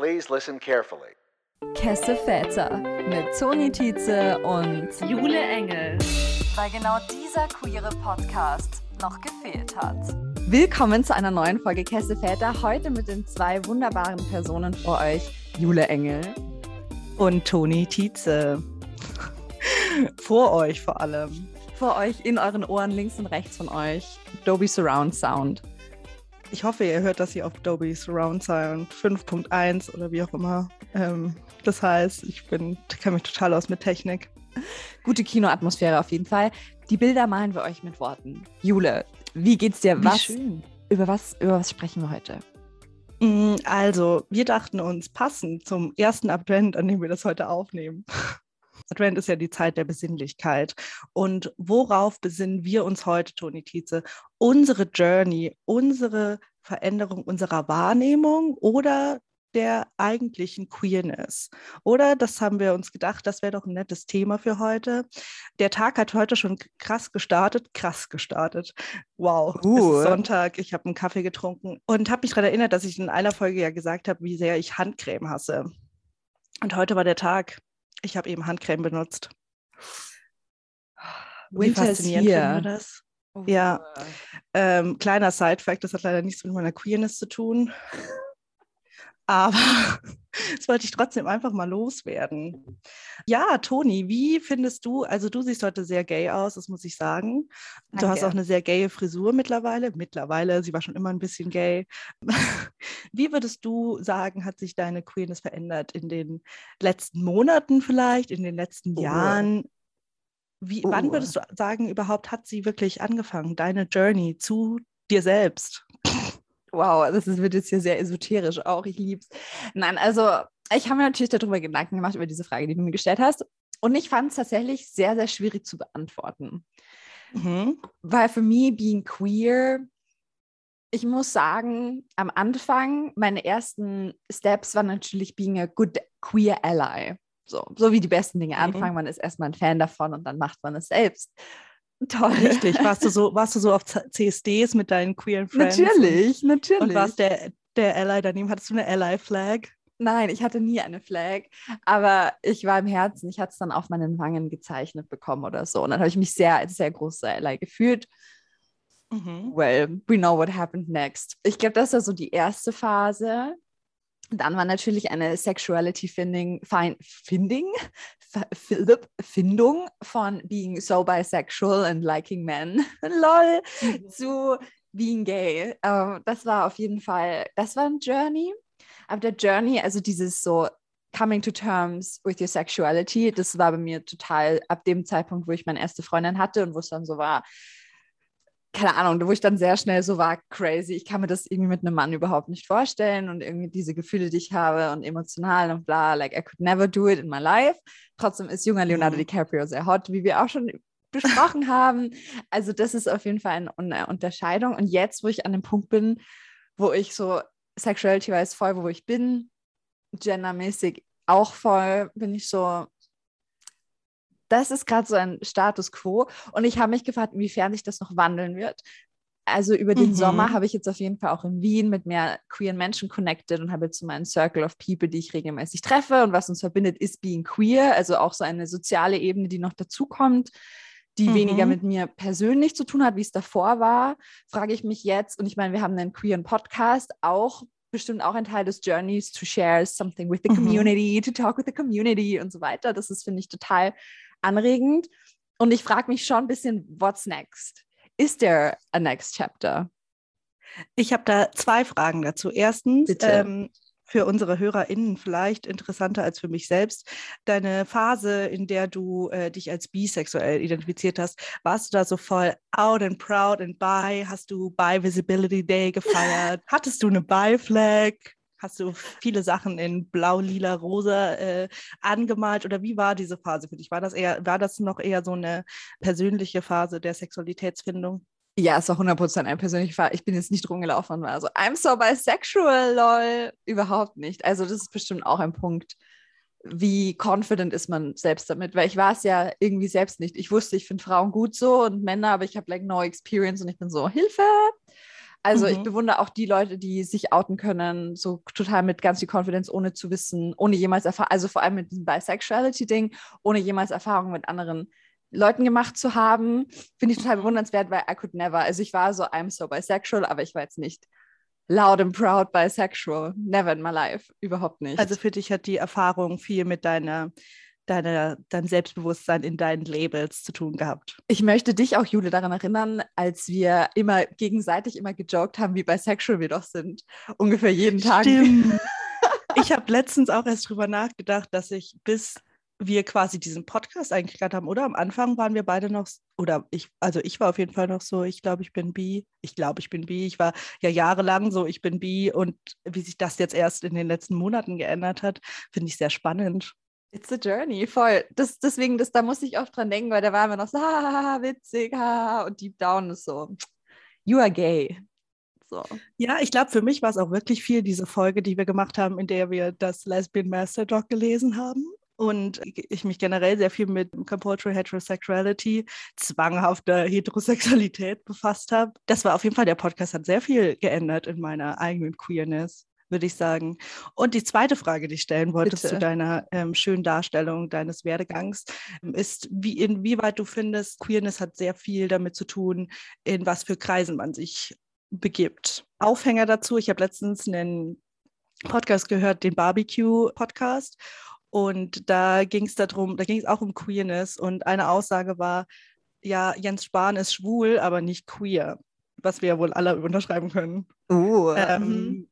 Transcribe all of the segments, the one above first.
Please listen carefully. Kesse Väter mit Toni Tietze und Jule Engel. Weil genau dieser queere Podcast noch gefehlt hat. Willkommen zu einer neuen Folge Kesse Väter. Heute mit den zwei wunderbaren Personen vor euch, Jule Engel und Toni Tietze. vor euch vor allem. Vor euch in euren Ohren links und rechts von euch. Dolby Surround Sound. Ich hoffe, ihr hört das hier auf Dolby Surround Sound 5.1 oder wie auch immer. Ähm, das heißt, ich bin, kenne mich total aus mit Technik. Gute Kinoatmosphäre auf jeden Fall. Die Bilder malen wir euch mit Worten. Jule, wie geht's dir? Wie was, schön. Über was, über was sprechen wir heute? Mm, also, wir dachten uns, passend zum ersten Advent, an dem wir das heute aufnehmen, Advent ist ja die Zeit der Besinnlichkeit. Und worauf besinnen wir uns heute, Toni Tietze? Unsere Journey, unsere Veränderung unserer Wahrnehmung oder der eigentlichen Queerness. Oder das haben wir uns gedacht, das wäre doch ein nettes Thema für heute. Der Tag hat heute schon krass gestartet, krass gestartet. Wow, uh. es ist Sonntag, ich habe einen Kaffee getrunken und habe mich daran erinnert, dass ich in einer Folge ja gesagt habe, wie sehr ich Handcreme hasse. Und heute war der Tag. Ich habe eben Handcreme benutzt. Winter Wie faszinierend ist hier. das? Oh. Ja, ähm, kleiner Side-Fact, das hat leider nichts mit meiner Queerness zu tun. Aber das wollte ich trotzdem einfach mal loswerden. Ja, Toni, wie findest du, also du siehst heute sehr gay aus, das muss ich sagen. Danke. Du hast auch eine sehr gaye Frisur mittlerweile. Mittlerweile, sie war schon immer ein bisschen gay. Wie würdest du sagen, hat sich deine Queerness verändert in den letzten Monaten vielleicht, in den letzten oh. Jahren? Wie, oh. Wann würdest du sagen, überhaupt hat sie wirklich angefangen, deine Journey zu dir selbst? Wow, das wird jetzt hier sehr esoterisch auch. Ich lieb's. Nein, also ich habe mir natürlich darüber Gedanken gemacht, über diese Frage, die du mir gestellt hast. Und ich fand es tatsächlich sehr, sehr schwierig zu beantworten. Mhm. Weil für mich, being queer, ich muss sagen, am Anfang, meine ersten Steps waren natürlich being a good queer ally. So, so wie die besten Dinge mhm. anfangen. Man ist erstmal ein Fan davon und dann macht man es selbst. Toll. Richtig. Warst du so, warst du so auf CSDs mit deinen queeren Friends? Natürlich, natürlich. Und warst der, der Ally daneben? Hattest du eine Ally-Flag? Nein, ich hatte nie eine Flag, aber ich war im Herzen, ich hatte es dann auf meinen Wangen gezeichnet bekommen oder so. Und dann habe ich mich sehr als sehr großer Ally gefühlt. Mhm. Well, we know what happened next. Ich glaube, das war so die erste Phase. Dann war natürlich eine Sexuality Finding, Finding, Findung von being so bisexual and liking men, lol, mhm. zu being gay. Uh, das war auf jeden Fall, das war ein Journey. Aber der Journey, also dieses so coming to terms with your sexuality, das war bei mir total ab dem Zeitpunkt, wo ich meine erste Freundin hatte und wo es dann so war, keine Ahnung, wo ich dann sehr schnell so war, crazy, ich kann mir das irgendwie mit einem Mann überhaupt nicht vorstellen und irgendwie diese Gefühle, die ich habe und emotional und bla, like I could never do it in my life. Trotzdem ist junger Leonardo mhm. DiCaprio sehr hot, wie wir auch schon besprochen haben. Also das ist auf jeden Fall eine Unterscheidung. Und jetzt, wo ich an dem Punkt bin, wo ich so sexuality-wise voll, wo ich bin, gendermäßig auch voll, bin ich so, das ist gerade so ein Status quo. Und ich habe mich gefragt, inwiefern sich das noch wandeln wird. Also über den mhm. Sommer habe ich jetzt auf jeden Fall auch in Wien mit mehr queeren Menschen connected und habe jetzt so meinen Circle of People, die ich regelmäßig treffe. Und was uns verbindet, ist being queer, also auch so eine soziale Ebene, die noch dazukommt, die mhm. weniger mit mir persönlich zu tun hat, wie es davor war. Frage ich mich jetzt, und ich meine, wir haben einen queeren Podcast, auch bestimmt auch ein Teil des Journeys to share something with the mhm. community, mhm. to talk with the community und so weiter. Das ist, finde ich, total anregend. Und ich frage mich schon ein bisschen, what's next? Is there a next chapter? Ich habe da zwei Fragen dazu. Erstens, ähm, für unsere HörerInnen vielleicht interessanter als für mich selbst. Deine Phase, in der du äh, dich als bisexuell identifiziert hast, warst du da so voll out and proud and bi? Hast du Bi Visibility Day gefeiert? Hattest du eine Bi Flag? Hast du viele Sachen in blau, lila, rosa äh, angemalt oder wie war diese Phase für dich? War das eher, war das noch eher so eine persönliche Phase der Sexualitätsfindung? Ja, es war 100% eine persönliche Phase. Ich bin jetzt nicht rumgelaufen und war so, I'm so bisexual, lol. Überhaupt nicht. Also das ist bestimmt auch ein Punkt, wie confident ist man selbst damit, weil ich war es ja irgendwie selbst nicht. Ich wusste, ich finde Frauen gut so und Männer, aber ich habe like no experience und ich bin so, Hilfe. Also Mhm. ich bewundere auch die Leute, die sich outen können, so total mit ganz viel Confidence, ohne zu wissen, ohne jemals Erfahrung, also vor allem mit diesem Bisexuality-Ding, ohne jemals Erfahrung mit anderen Leuten gemacht zu haben, finde ich total bewundernswert, weil I could never. Also ich war so, I'm so bisexual, aber ich war jetzt nicht loud and proud bisexual. Never in my life. Überhaupt nicht. Also für dich hat die Erfahrung viel mit deiner, deiner, deinem Selbstbewusstsein in deinen Labels zu tun gehabt. ich möchte dich auch, Jule, daran erinnern, als wir immer gegenseitig immer gejoked haben, wie bisexual wir doch sind. Ungefähr jeden Tag. Stimmt. Ich habe letztens auch erst drüber nachgedacht, dass ich bis wir quasi diesen Podcast eigentlich gerade haben, oder? Am Anfang waren wir beide noch, oder ich, also ich war auf jeden Fall noch so, ich glaube, ich bin bi, ich glaube, ich bin bi. Ich war ja jahrelang so, ich bin bi und wie sich das jetzt erst in den letzten Monaten geändert hat, finde ich sehr spannend. It's a journey, voll. Das, deswegen, das, da muss ich oft dran denken, weil da waren wir noch so, haha, witzig, haha, und deep down ist so, you are gay. So. Ja, ich glaube, für mich war es auch wirklich viel diese Folge, die wir gemacht haben, in der wir das Lesbian Master Doc gelesen haben. Und ich mich generell sehr viel mit Compulsory Heterosexuality, zwanghafter Heterosexualität befasst habe. Das war auf jeden Fall, der Podcast hat sehr viel geändert in meiner eigenen Queerness, würde ich sagen. Und die zweite Frage, die ich stellen wollte Bitte. zu deiner ähm, schönen Darstellung deines Werdegangs, ist, wie, inwieweit du findest, Queerness hat sehr viel damit zu tun, in was für Kreisen man sich begibt. Aufhänger dazu, ich habe letztens einen Podcast gehört, den Barbecue-Podcast. Und da ging es darum, da ging es auch um Queerness. Und eine Aussage war, ja, Jens Spahn ist schwul, aber nicht queer, was wir ja wohl alle unterschreiben können. Uh, Ähm,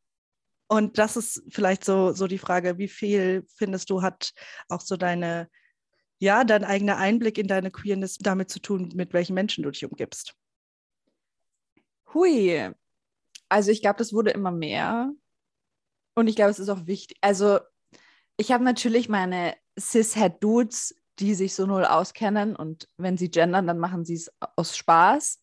und das ist vielleicht so, so die Frage, wie viel findest du, hat auch so deine, ja, dein eigener Einblick in deine Queerness damit zu tun, mit welchen Menschen du dich umgibst? Hui. Also ich glaube, das wurde immer mehr. Und ich glaube, es ist auch wichtig. Also ich habe natürlich meine Cis-Het-Dudes, die sich so null auskennen. Und wenn sie gendern, dann machen sie es aus Spaß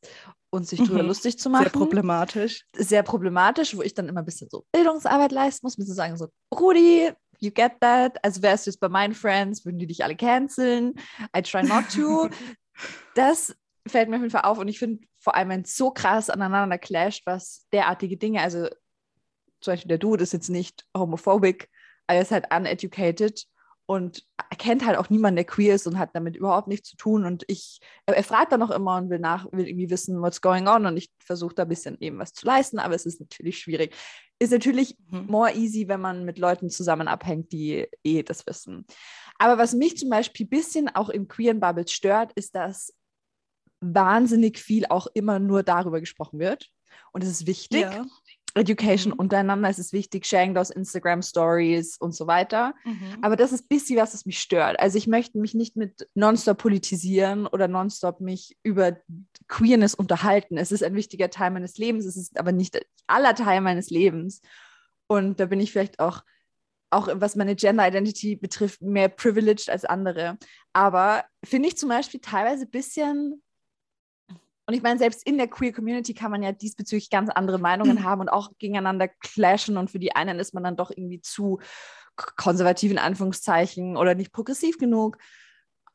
und sich drüber Mhm. lustig zu machen. Sehr problematisch. sehr problematisch, wo ich dann immer ein bisschen so Bildungsarbeit leisten muss, ein bisschen sagen so, Rudi, you get that. Also wärst du jetzt bei meinen Friends, würden die dich alle canceln. I try not to. das fällt mir auf jeden Fall auf und ich finde vor allem, wenn es so krass aneinander clasht, was derartige Dinge, also zum Beispiel der Dude ist jetzt nicht homophobic, aber er ist halt uneducated und er kennt halt auch niemanden, der queer ist und hat damit überhaupt nichts zu tun. Und ich, er, er fragt dann auch immer und will nach, will irgendwie wissen, what's going on. Und ich versuche da ein bisschen eben was zu leisten, aber es ist natürlich schwierig. Ist natürlich Mhm. more easy, wenn man mit Leuten zusammen abhängt, die eh das wissen. Aber was mich zum Beispiel ein bisschen auch im queeren Bubbles stört, ist, dass wahnsinnig viel auch immer nur darüber gesprochen wird. Und es ist wichtig. Ja. Education Mhm. untereinander ist es wichtig, Sharing those Instagram Stories und so weiter. Mhm. Aber das ist ein bisschen was, was mich stört. Also ich möchte mich nicht mit nonstop politisieren oder nonstop mich über Queerness unterhalten. Es ist ein wichtiger Teil meines Lebens, es ist aber nicht aller Teil meines Lebens. Und da bin ich vielleicht auch, auch was meine Gender Identity betrifft, mehr privileged als andere. Aber finde ich zum Beispiel teilweise ein bisschen und ich meine, selbst in der Queer Community kann man ja diesbezüglich ganz andere Meinungen haben und auch gegeneinander clashen. Und für die einen ist man dann doch irgendwie zu konservativ in Anführungszeichen oder nicht progressiv genug.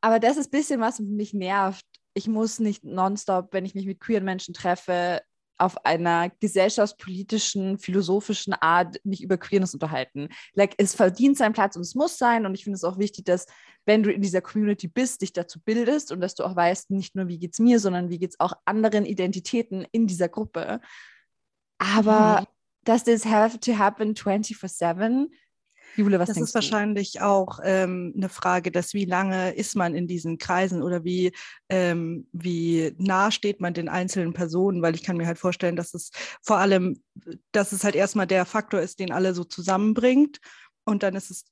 Aber das ist ein bisschen, was mich nervt. Ich muss nicht nonstop, wenn ich mich mit queeren Menschen treffe, auf einer gesellschaftspolitischen, philosophischen Art mich über Queerness unterhalten. Like, es verdient seinen Platz und es muss sein. Und ich finde es auch wichtig, dass, wenn du in dieser Community bist, dich dazu bildest und dass du auch weißt, nicht nur, wie geht es mir, sondern wie geht es auch anderen Identitäten in dieser Gruppe. Aber Mhm. does this have to happen 24-7? Jule, was Das denkst ist wahrscheinlich auch ähm, eine Frage, dass wie lange ist man in diesen Kreisen oder wie, ähm, wie nah steht man den einzelnen Personen, weil ich kann mir halt vorstellen, dass es vor allem, dass es halt erstmal der Faktor ist, den alle so zusammenbringt. Und dann ist es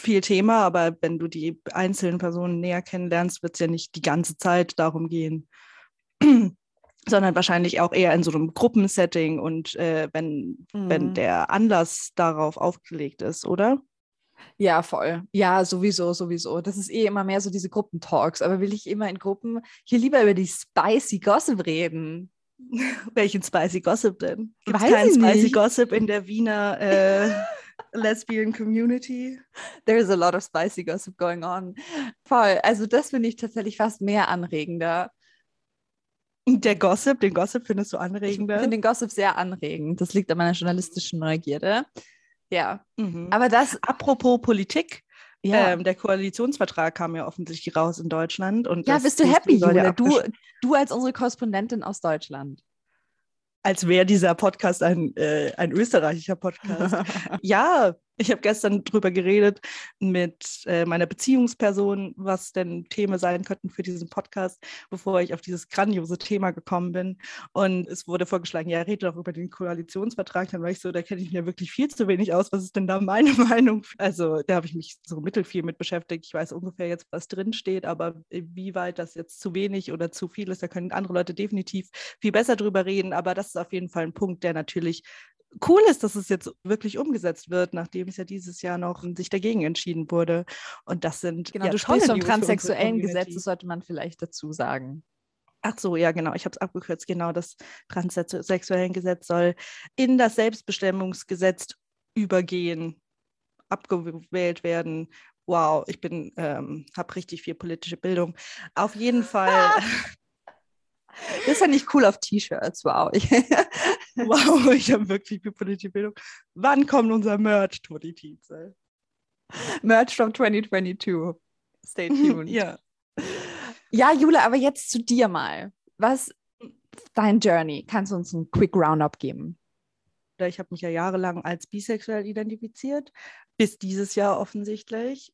viel Thema, aber wenn du die einzelnen Personen näher kennenlernst, wird es ja nicht die ganze Zeit darum gehen. Sondern wahrscheinlich auch eher in so einem Gruppensetting und äh, wenn, du? wenn Mhm. der Anlass darauf aufgelegt ist, oder? Ja, voll. Ja, sowieso, sowieso. Das ist eh immer mehr so diese Gruppentalks. Aber will ich immer in Gruppen hier lieber über die spicy Gossip reden? Welchen Spicy Gossip denn? Gibt es keinen Spicy nicht. Gossip in der Wiener äh, Lesbian Community? There's a lot of spicy gossip going on. Voll. Also das finde ich tatsächlich fast mehr anregender. Der Gossip, den Gossip findest du Ich anregender? finde den Gossip sehr anregend. Das liegt an meiner journalistischen Neugierde. Ja, Mhm. aber das, Apropos Politik, ja. ähm, der Koalitionsvertrag kam ja offensichtlich raus in Deutschland. Und ja, bist du happy, Jule? Du, du als unsere Korrespondentin aus Deutschland. Als wäre dieser Podcast ein, äh, ein österreichischer Podcast. ja, ich habe gestern drüber geredet mit äh, meiner Beziehungsperson, was denn Themen sein könnten für diesen Podcast, bevor ich auf dieses grandiose Thema gekommen bin. Und es wurde vorgeschlagen, ja, rede doch über den Koalitionsvertrag. Dann war ich so, da kenne ich mir wirklich viel zu wenig aus. Was ist denn da meine Meinung? Also da habe ich mich so mittelfiel mit beschäftigt. Ich weiß ungefähr jetzt, was drin steht, aber wie weit das jetzt zu wenig oder zu viel ist, da können andere Leute definitiv viel besser drüber reden. Aber das ist auf jeden Fall ein Punkt, der natürlich cool ist, dass es jetzt wirklich umgesetzt wird, nachdem es ja dieses Jahr noch sich dagegen entschieden wurde. Und das sind Genau, ja, du sprichst vom transsexuellen Gesetz, das sollte man vielleicht dazu sagen. Ach so, ja, genau. Ich habe es abgekürzt. Genau, das transsexuellen Gesetz soll in das Selbstbestimmungsgesetz übergehen, abgewählt werden. Wow, ich bin, ähm, habe richtig viel politische Bildung. Auf jeden Fall. Das fände ich cool auf T-Shirts, wow. Ich, wow, ich habe wirklich viel politische Bildung. Wann kommt unser Merch, Toni Tietze? Merch from 2022. Stay tuned. Ja. Ja, Jule, aber jetzt zu dir mal. Was dein Journey? Kannst du uns einen Quick Roundup geben? Ich habe mich ja jahrelang als bisexuell identifiziert, bis dieses Jahr offensichtlich,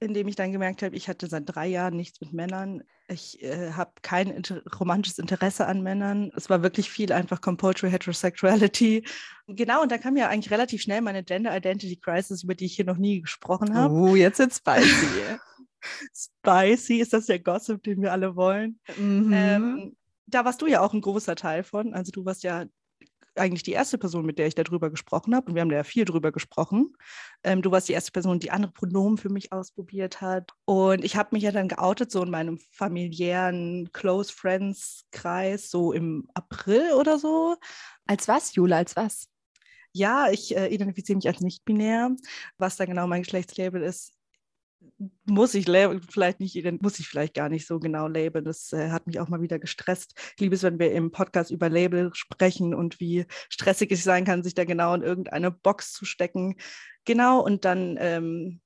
indem ich dann gemerkt habe, ich hatte seit drei Jahren nichts mit Männern. Ich äh, habe kein inter romantisches Interesse an Männern. Es war wirklich viel einfach Compulsory Heterosexuality. Genau, und da kam ja eigentlich relativ schnell meine Gender Identity Crisis, über die ich hier noch nie gesprochen habe. Oh, jetzt wird's spicy. Spicy ist das der Gossip, den wir alle wollen. mhm. Ähm, da warst du ja auch ein großer Teil von. Also du warst ja eigentlich die erste Person, mit der ich darüber gesprochen habe. Und wir haben da ja viel drüber gesprochen. Ähm, du warst die erste Person, die andere Pronomen für mich ausprobiert hat. Und ich habe mich ja dann geoutet, so in meinem familiären Close Friends Kreis, so im April oder so. als was, Jule, als was? Ja, ich äh, identifiziere mich als nicht-binär. Was da genau mein Geschlechtslabel ist, muss ich vielleicht nicht, muss ich vielleicht gar nicht so genau labeln. Das äh, hat mich auch mal wieder gestresst. Ich liebe es, wenn wir im Podcast über Label sprechen und wie stressig es sein kann, sich da genau in irgendeine Box zu stecken. Genau, und dann ähm,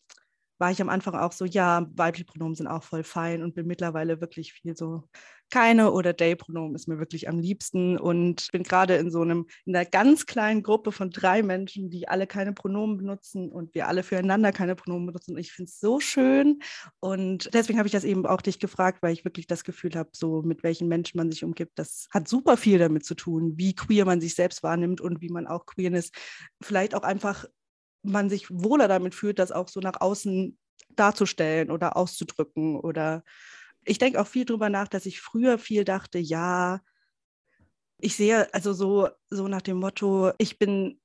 war ich am Anfang auch so, ja, weibliche Pronomen sind auch voll fein und bin mittlerweile wirklich viel so, keine oder Day-Pronomen ist mir wirklich am liebsten und bin gerade in so einem, in einer ganz kleinen Gruppe von drei Menschen, die alle keine Pronomen benutzen und wir alle füreinander keine Pronomen benutzen. Und ich finde es so schön und deswegen habe ich das eben auch dich gefragt, weil ich wirklich das Gefühl habe, so mit welchen Menschen man sich umgibt, das hat super viel damit zu tun, wie queer man sich selbst wahrnimmt und wie man auch Queerness vielleicht auch einfach man sich wohler damit fühlt, das auch so nach außen darzustellen oder auszudrücken. Oder ich denke auch viel drüber nach, dass ich früher viel dachte, ja, ich sehe also so, so nach dem Motto, ich bin,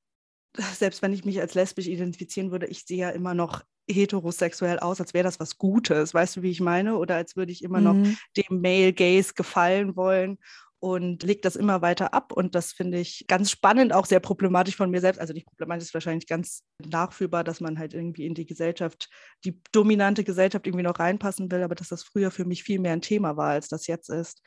selbst wenn ich mich als lesbisch identifizieren würde, ich sehe ja immer noch heterosexuell aus, als wäre das was Gutes. Weißt du, wie ich meine? Oder als würde ich immer noch Mhm. dem Male Gaze gefallen wollen und legt das immer weiter ab. Und das finde ich ganz spannend, auch sehr problematisch von mir selbst. Also nicht problematisch ist wahrscheinlich ganz nachfühlbar, dass man halt irgendwie in die Gesellschaft, die dominante Gesellschaft irgendwie noch reinpassen will, aber dass das früher für mich viel mehr ein Thema war, als das jetzt ist.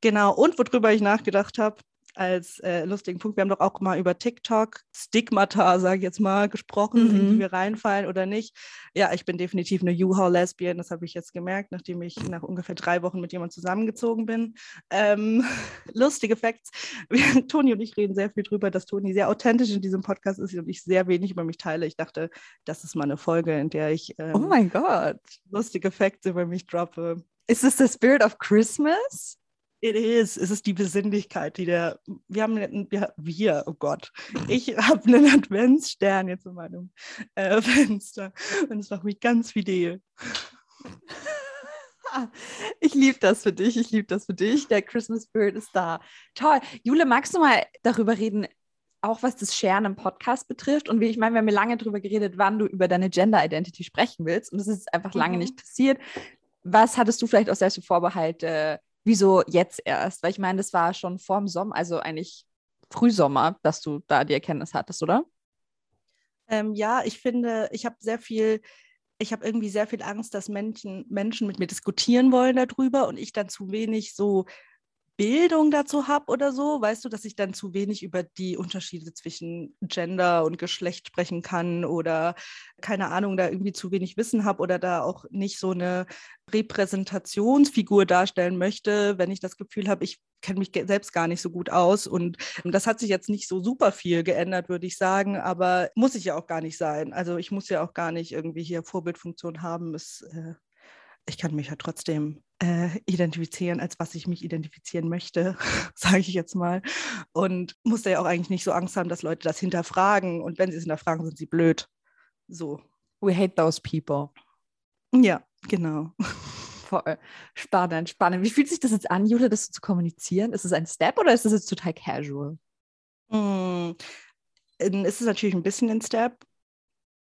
Genau, und worüber ich nachgedacht habe, als äh, lustigen Punkt, wir haben doch auch mal über TikTok, Stigmata, sage ich jetzt mal, gesprochen, in die Mhm. wir reinfallen oder nicht. Ja, ich bin definitiv eine U-Haul-Lesbian, das habe ich jetzt gemerkt, nachdem ich nach ungefähr drei Wochen mit jemandem zusammengezogen bin. Ähm, lustige Facts. Wir, Toni und ich reden sehr viel drüber, dass Toni sehr authentisch in diesem Podcast ist und ich sehr wenig über mich teile. Ich dachte, das ist mal eine Folge, in der ich ähm, Oh mein Gott. lustige Facts über mich droppe. Ist es the spirit of Christmas? It is. Es ist die Besinnlichkeit, die der. Wir haben einen, wir, wir, oh Gott. Ich habe einen Adventsstern jetzt in meinem äh, Fenster. Und es macht mich ganz fidel. Ich liebe das für dich, ich liebe das für dich. Der Christmas Spirit ist da. Toll. Jule, magst du mal darüber reden, auch was das Sharen im Podcast betrifft? Und wie ich meine, wir haben ja lange darüber geredet, wann du über deine Gender Identity sprechen willst. Und das ist einfach lange Mhm. nicht passiert. Was hattest du vielleicht aus selbst für Vorbehalte? Wieso jetzt erst? Weil ich meine, das war schon vorm Sommer, also eigentlich Frühsommer, dass du da die Erkenntnis hattest, oder? Ähm, ja, ich finde, ich habe sehr viel, ich habe irgendwie sehr viel Angst, dass Menschen, Menschen mit mir diskutieren wollen darüber und ich dann zu wenig so Bildung dazu habe oder so, weißt du, dass ich dann zu wenig über die Unterschiede zwischen Gender und Geschlecht sprechen kann oder keine Ahnung, da irgendwie zu wenig Wissen habe oder da auch nicht so eine Repräsentationsfigur darstellen möchte, wenn ich das Gefühl habe, ich kenne mich selbst gar nicht so gut aus. Und das hat sich jetzt nicht so super viel geändert, würde ich sagen, aber muss ich ja auch gar nicht sein. Also ich muss ja auch gar nicht irgendwie hier Vorbildfunktion haben. Es, äh, ich kann mich ja trotzdem äh, identifizieren, als was ich mich identifizieren möchte, sage ich jetzt mal. Und muss da ja auch eigentlich nicht so Angst haben, dass Leute das hinterfragen. Und wenn sie es hinterfragen, sind sie blöd. So. We hate those people. Ja, genau. Voll spannend, spannend. Wie fühlt sich das jetzt an, Jule, das zu kommunizieren? Ist es ein Step oder ist es jetzt total casual? Mm, es ist natürlich ein bisschen ein Step,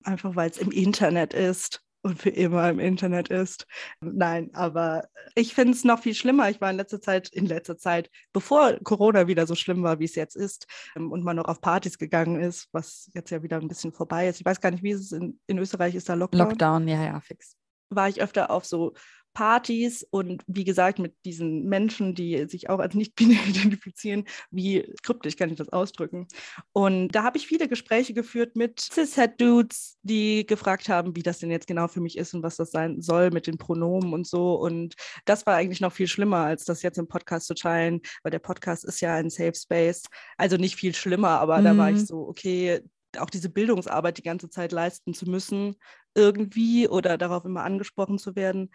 einfach weil es im Internet ist und für immer im Internet ist. Nein, aber ich finde es noch viel schlimmer. Ich war in letzter Zeit, in letzter Zeit, bevor Corona wieder so schlimm war, wie es jetzt ist, ähm, und man noch auf Partys gegangen ist, was jetzt ja wieder ein bisschen vorbei ist. Ich weiß gar nicht, wie es ist. In, in Österreich ist da Lockdown. Lockdown, ja, ja, fix. War ich öfter auf so Partys und wie gesagt mit diesen Menschen, die sich auch als nicht-binär identifizieren, wie kryptisch kann ich das ausdrücken. Und da habe ich viele Gespräche geführt mit Cis-Het-Dudes, die gefragt haben, wie das denn jetzt genau für mich ist und was das sein soll mit den Pronomen und so. Und das war eigentlich noch viel schlimmer, als das jetzt im Podcast zu teilen, weil der Podcast ist ja ein Safe Space. Also nicht viel schlimmer, aber mhm. da war ich mhm. so, okay, auch diese Bildungsarbeit die ganze Zeit leisten zu müssen, irgendwie oder darauf immer angesprochen zu werden,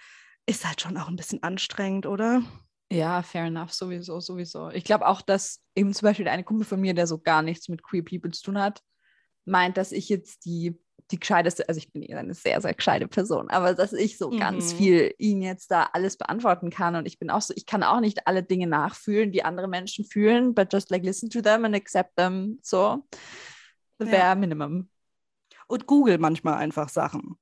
ist halt schon auch ein bisschen anstrengend, oder? Ja, fair enough, sowieso, sowieso. Ich glaube auch, dass eben zum Beispiel eine Kumpel von mir, der so gar nichts mit Queer People zu tun hat, meint, dass ich jetzt die, die gescheiteste, also ich bin eine sehr, sehr gescheite Person, aber dass ich so mhm. ganz viel ihn jetzt da alles beantworten kann und ich bin auch so, ich kann auch nicht alle Dinge nachfühlen, die andere Menschen fühlen, but just like listen to them and accept them, so. Wäre ja. Minimum. Und Google manchmal einfach Sachen.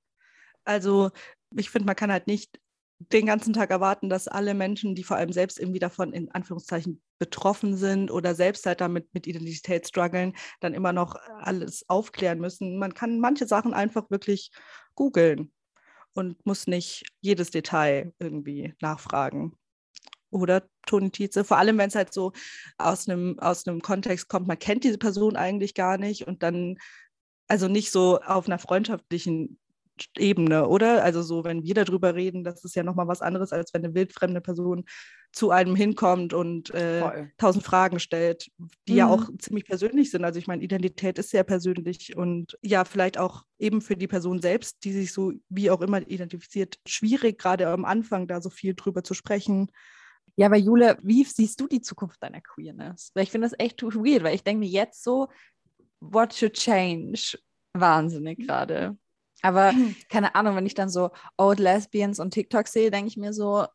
Also ich finde, man kann halt nicht den ganzen Tag erwarten, dass alle Menschen, die vor allem selbst irgendwie davon in Anführungszeichen betroffen sind oder selbst halt damit mit Identität strugglen, dann immer noch alles aufklären müssen. Man kann manche Sachen einfach wirklich googeln und muss nicht jedes Detail irgendwie nachfragen. Oder Toni Tietze, vor allem wenn es halt so aus einem, aus einem Kontext kommt, man kennt diese Person eigentlich gar nicht und dann, also nicht so auf einer freundschaftlichen Ebene, oder? Also so, wenn wir darüber reden, das ist ja nochmal was anderes, als wenn eine wildfremde Person zu einem hinkommt und äh, tausend Fragen stellt, die mhm. ja auch ziemlich persönlich sind. Also ich meine, Identität ist sehr persönlich und ja, vielleicht auch eben für die Person selbst, die sich so wie auch immer identifiziert, schwierig, gerade am Anfang da so viel drüber zu sprechen. Ja, aber Jule, wie siehst du die Zukunft deiner Queerness? Weil ich finde das echt weird, weil ich denke mir jetzt so, what should change? Wahnsinnig gerade. Aber keine Ahnung, wenn ich dann so Old Lesbians und TikTok sehe, denke ich mir so,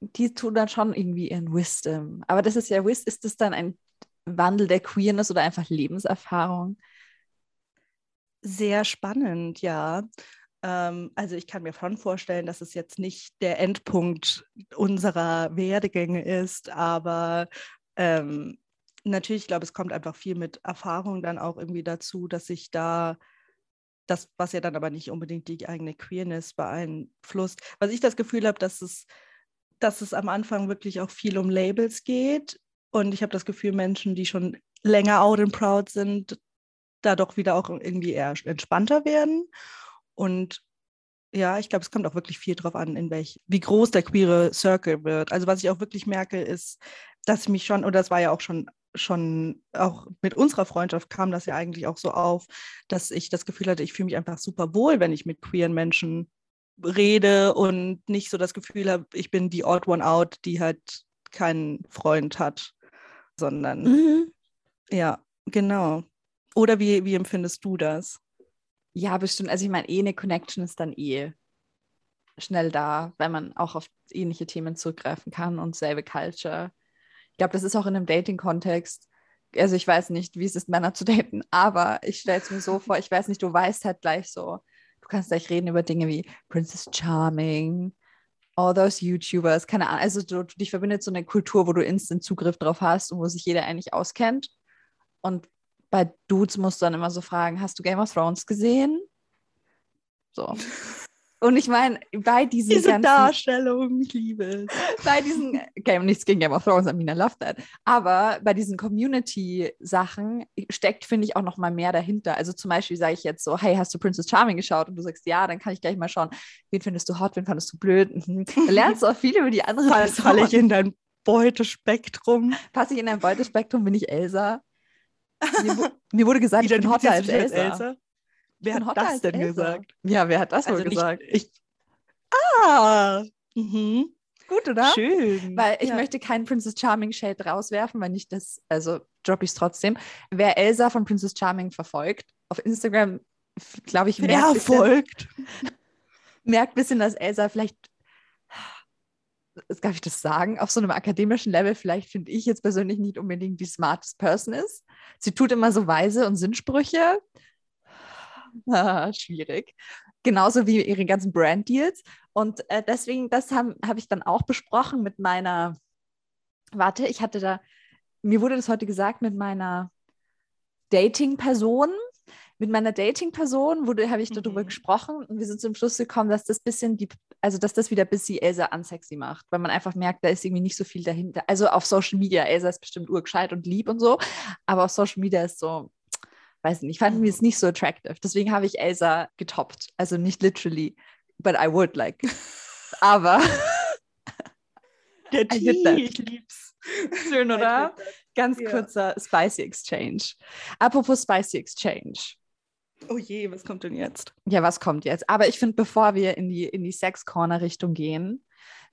die tun dann schon irgendwie in Wisdom. Aber das ist ja Wisdom, ist das dann ein Wandel der Queerness oder einfach Lebenserfahrung? Sehr spannend, ja. Ähm, also ich kann mir schon vorstellen, dass es jetzt nicht der Endpunkt unserer Werdegänge ist, aber ähm, natürlich, ich glaube, es kommt einfach viel mit Erfahrung dann auch irgendwie dazu, dass sich da das, was ja dann aber nicht unbedingt die eigene Queerness beeinflusst. Was ich das Gefühl habe, dass es, dass es am Anfang wirklich auch viel um Labels geht. Und ich habe das Gefühl, Menschen, die schon länger out and proud sind, da doch wieder auch irgendwie eher entspannter werden. Und ja, ich glaube, es kommt auch wirklich viel drauf an, in welch, wie groß der queere Circle wird. Also was ich auch wirklich merke, ist, dass ich mich schon, und das war ja auch schon schon auch mit unserer Freundschaft kam das ja eigentlich auch so auf, dass ich das Gefühl hatte, ich fühle mich einfach super wohl, wenn ich mit queeren Menschen rede und nicht so das Gefühl habe, ich bin die Odd One Out, die halt keinen Freund hat, sondern mhm. ja, genau. Oder wie, wie empfindest du das? Ja, bestimmt. Also ich meine, eh eine Connection ist dann eh schnell da, wenn man auch auf ähnliche Themen zurückgreifen kann und selbe Culture. Ich glaube, das ist auch in einem Dating-Kontext. Also ich weiß nicht, wie es ist, Männer zu daten, aber ich stelle es mir so vor, ich weiß nicht, du weißt halt gleich so, du kannst gleich reden über Dinge wie Princess Charming, all those YouTubers, keine Ahnung. Also du, dich verbindet so eine Kultur, wo du instant Zugriff drauf hast und wo sich jeder eigentlich auskennt. Und bei Dudes musst du dann immer so fragen, hast du Game of Thrones gesehen? So. Und ich meine, bei diesen Diese ganzen, Darstellung, ich liebe es. bei diesen Game, nichts gegen Game of Thrones, I love that. Aber bei diesen Community-Sachen steckt, finde ich, auch noch mal mehr dahinter. Also zum Beispiel sage ich jetzt so, hey, hast du Princess Charming geschaut? Und du sagst, ja, dann kann ich gleich mal schauen, wen findest du hot, wen fandest du blöd? Mhm. Da lernst du auch viel über die andere Fall, falle ich in dein Beutespektrum. Passe ich in dein Beutespektrum, bin ich Elsa? Mir, mir wurde gesagt, ich bin hotter als du dich Elsa. Wer hat das denn Elsa. gesagt? Ja, wer hat das wohl nicht gesagt? Ich. Ah, mhm. Gut, oder? schön. Weil ich ja. möchte keinen Princess Charming Shade rauswerfen, weil nicht das, also droppe ich es trotzdem. Wer Elsa von Princess Charming verfolgt, auf Instagram, glaube ich, Wer merkt, bisschen, folgt? merkt ein bisschen, dass Elsa vielleicht, darf ich das sagen, auf so einem akademischen Level vielleicht finde ich jetzt persönlich nicht unbedingt die smartest Person ist. Sie tut immer so weise und Sinnsprüche. Schwierig. Genauso wie ihre ganzen Brand-Deals. Und äh, deswegen, das habe hab ich dann auch besprochen mit meiner, warte, ich hatte da, mir wurde das heute gesagt, mit meiner Dating-Person. Mit meiner Dating-Person wurde, habe ich darüber Mhm. gesprochen und wir sind zum Schluss gekommen, dass das bisschen die, also dass das wieder ein bisschen Elsa unsexy macht, weil man einfach merkt, da ist irgendwie nicht so viel dahinter. Also auf Social Media, Elsa ist bestimmt urgescheit und lieb und so, aber auf Social Media ist so, weiß nicht, fanden wir es nicht so attractive. Deswegen habe ich Elsa getoppt. Also nicht literally, but I would like. aber Der. Tee, ich lieb's. schön, oder? Ganz Ja. kurzer Spicy Exchange. Apropos Spicy Exchange. Oh je, was kommt denn jetzt? Ja, was kommt jetzt? Aber ich finde, bevor wir in die, in die Sex-Corner-Richtung gehen,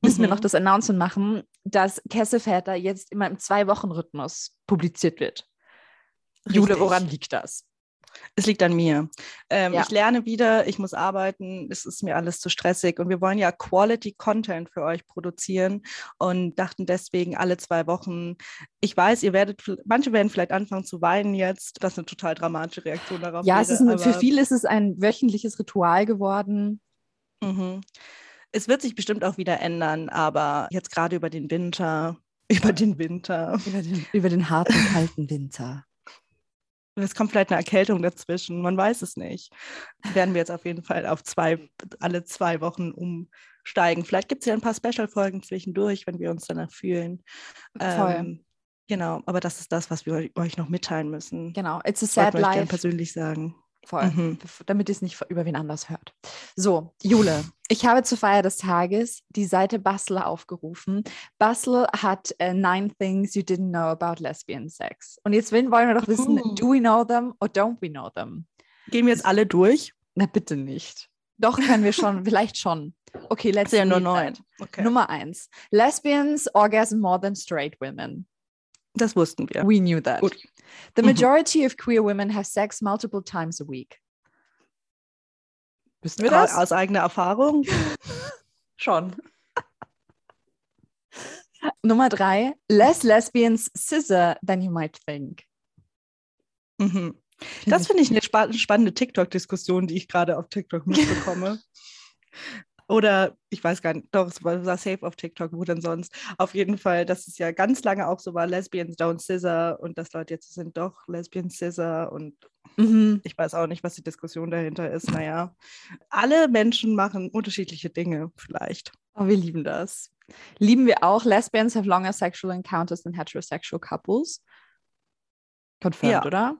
müssen wir Mhm. noch das Announcement machen, dass Kesselväter jetzt immer im Zwei-Wochen-Rhythmus publiziert wird. Jule, Richtig. woran liegt das? Es liegt an mir. Ähm, Ja. Ich lerne wieder, ich muss arbeiten, es ist mir alles zu stressig und wir wollen ja Quality Content für euch produzieren und dachten deswegen alle zwei Wochen. Ich weiß, ihr werdet, manche werden vielleicht anfangen zu weinen jetzt. Das ist eine total dramatische Reaktion darauf. Ja, es wäre, ist ein, für viele ist es ein wöchentliches Ritual geworden. Mhm. Es wird sich bestimmt auch wieder ändern, aber jetzt gerade über den Winter, über den Winter. Über den, über den harten, kalten Winter. Es kommt vielleicht eine Erkältung dazwischen, man weiß es nicht. Werden wir jetzt auf jeden Fall auf zwei, alle zwei Wochen umsteigen. Vielleicht gibt es ja ein paar Special-Folgen zwischendurch, wenn wir uns danach fühlen. Voll. Ähm, genau, aber das ist das, was wir euch noch mitteilen müssen. Genau, it's a sad life. persönlich sagen. Voll, Mhm. damit ihr es nicht über wen anders hört. So, Jule, ich habe zur Feier des Tages die Seite Bustle aufgerufen. Bustle hat äh, Nine Things You Didn't Know About Lesbian Sex. Und jetzt wollen wir doch wissen, Uh. do we know them or don't we know them? Gehen wir jetzt alle durch? Na bitte nicht. Doch können wir schon, vielleicht schon. Okay, let's sind ja nur neun. Okay. Nummer eins. Lesbians orgasm more than straight women. Das wussten wir. We knew that. Gut. The Mhm. majority of queer women have sex multiple times a week. Wissen wir das? Aus eigener Erfahrung? Schon. Nummer drei. Less lesbians scissor than you might think. Mhm. Das finde ich eine spa spannende TikTok-Diskussion, die ich gerade auf TikTok mitbekomme. Oder ich weiß gar nicht, doch, es war, war safe auf TikTok, wo denn sonst. Auf jeden Fall, dass es ja ganz lange auch so war, Lesbians don't scissor und dass Leute jetzt sind doch Lesbians scissor und Mhm. ich weiß auch nicht, was die Diskussion dahinter ist. Naja, alle Menschen machen unterschiedliche Dinge vielleicht. Oh, wir lieben das. Lieben wir auch. Lesbians have longer sexual encounters than heterosexual couples. Confirmed, Ja. oder?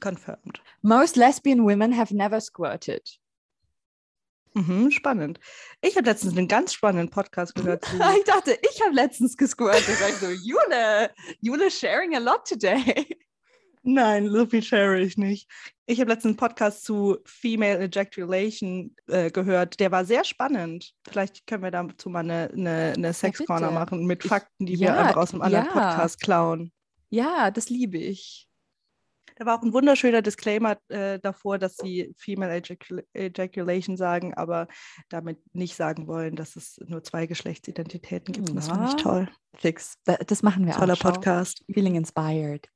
Confirmed. Most lesbian women have never squirted. Mhm, spannend. Ich habe letztens einen ganz spannenden Podcast gehört Ich dachte, ich habe letztens gesquirtet. Ich so, Jule, Jule sharing a lot today. Nein, so viel share ich nicht. Ich habe letztens einen Podcast zu Female Ejaculation äh, gehört. Der war sehr spannend. Vielleicht können wir dazu mal eine, eine, eine Sex Corner bitte. machen mit Ich- Fakten, die ja, wir einfach aus einem anderen ja. Podcast klauen. Ja, das liebe ich. Da war auch ein wunderschöner Disclaimer äh, davor, dass sie Female Ejacula Ejaculation sagen, aber damit nicht sagen wollen, dass es nur zwei Geschlechtsidentitäten gibt. Und das fand ich Ja. toll. Fix. Da- Das machen wir Toller auch. Schau. Podcast. Feeling inspired.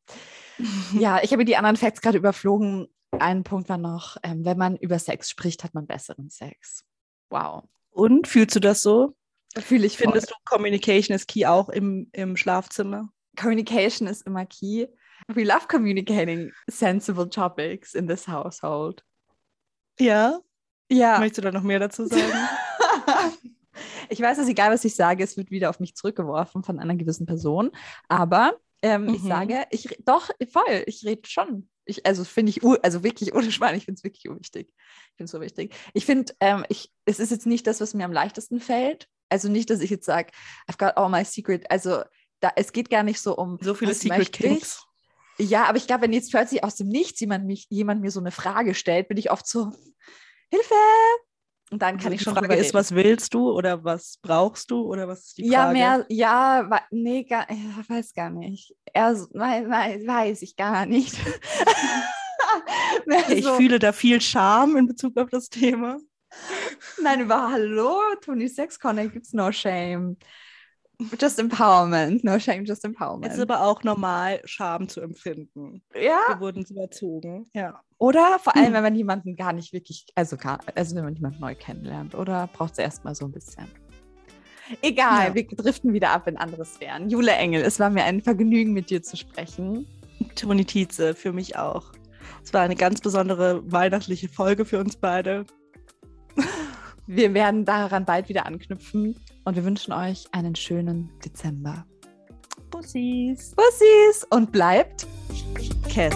Ja, ich habe die anderen Facts gerade überflogen. Ein Punkt war noch, ähm, wenn man über Sex spricht, hat man besseren Sex. Wow. Und fühlst du das so? Fühle ich Findest du Communication is key auch im, im Schlafzimmer? Communication is immer key. We love communicating sensible topics in this household. Ja, Ja. Möchtest du da noch mehr dazu sagen? ich weiß, dass egal, was ich sage, es wird wieder auf mich zurückgeworfen von einer gewissen Person. Aber ähm, Mhm. ich sage, ich doch, voll, ich rede schon. Ich, also finde ich, also wirklich ohne Schwein, ich finde es wirklich unwichtig. Ich finde es so wichtig. Ich finde, ähm, ich, es ist jetzt nicht das, was mir am leichtesten fällt. Also nicht, dass ich jetzt sage, I've got all my secret. Also da, es geht gar nicht so um So viele Secret? Kings. Ja, aber ich glaube, wenn jetzt plötzlich aus dem Nichts jemand, mich, jemand mir so eine Frage stellt, bin ich oft so, Hilfe! Und dann kann Also ich die schon Frage drüber ist, was willst du oder was brauchst du oder was ist die Ja, Frage? mehr, ja, nee, gar, ja, weiß gar nicht. Er, wei- wei- weiß ich gar nicht. Mehr Ich fühle da viel Scham in Bezug auf das Thema. nein, über Hallo, Tony Sex Connect gibt's no shame. Just empowerment, no shame, just empowerment. Es ist aber auch normal, Scham zu empfinden. ja, Wir wurden so erzogen. Ja. oder vor allem, Hm. wenn man jemanden gar nicht wirklich, also, gar, also wenn man jemanden neu kennenlernt, oder braucht es erstmal so ein bisschen. Egal, Ja. wir driften wieder ab in andere Sphären. Jule Engel, es war mir ein Vergnügen, mit dir zu sprechen. Toni Tietze, für mich auch. Es war eine ganz besondere weihnachtliche Folge für uns beide. Wir werden daran bald wieder anknüpfen und wir wünschen euch einen schönen Dezember. Bussis. Bussis und bleibt Kess.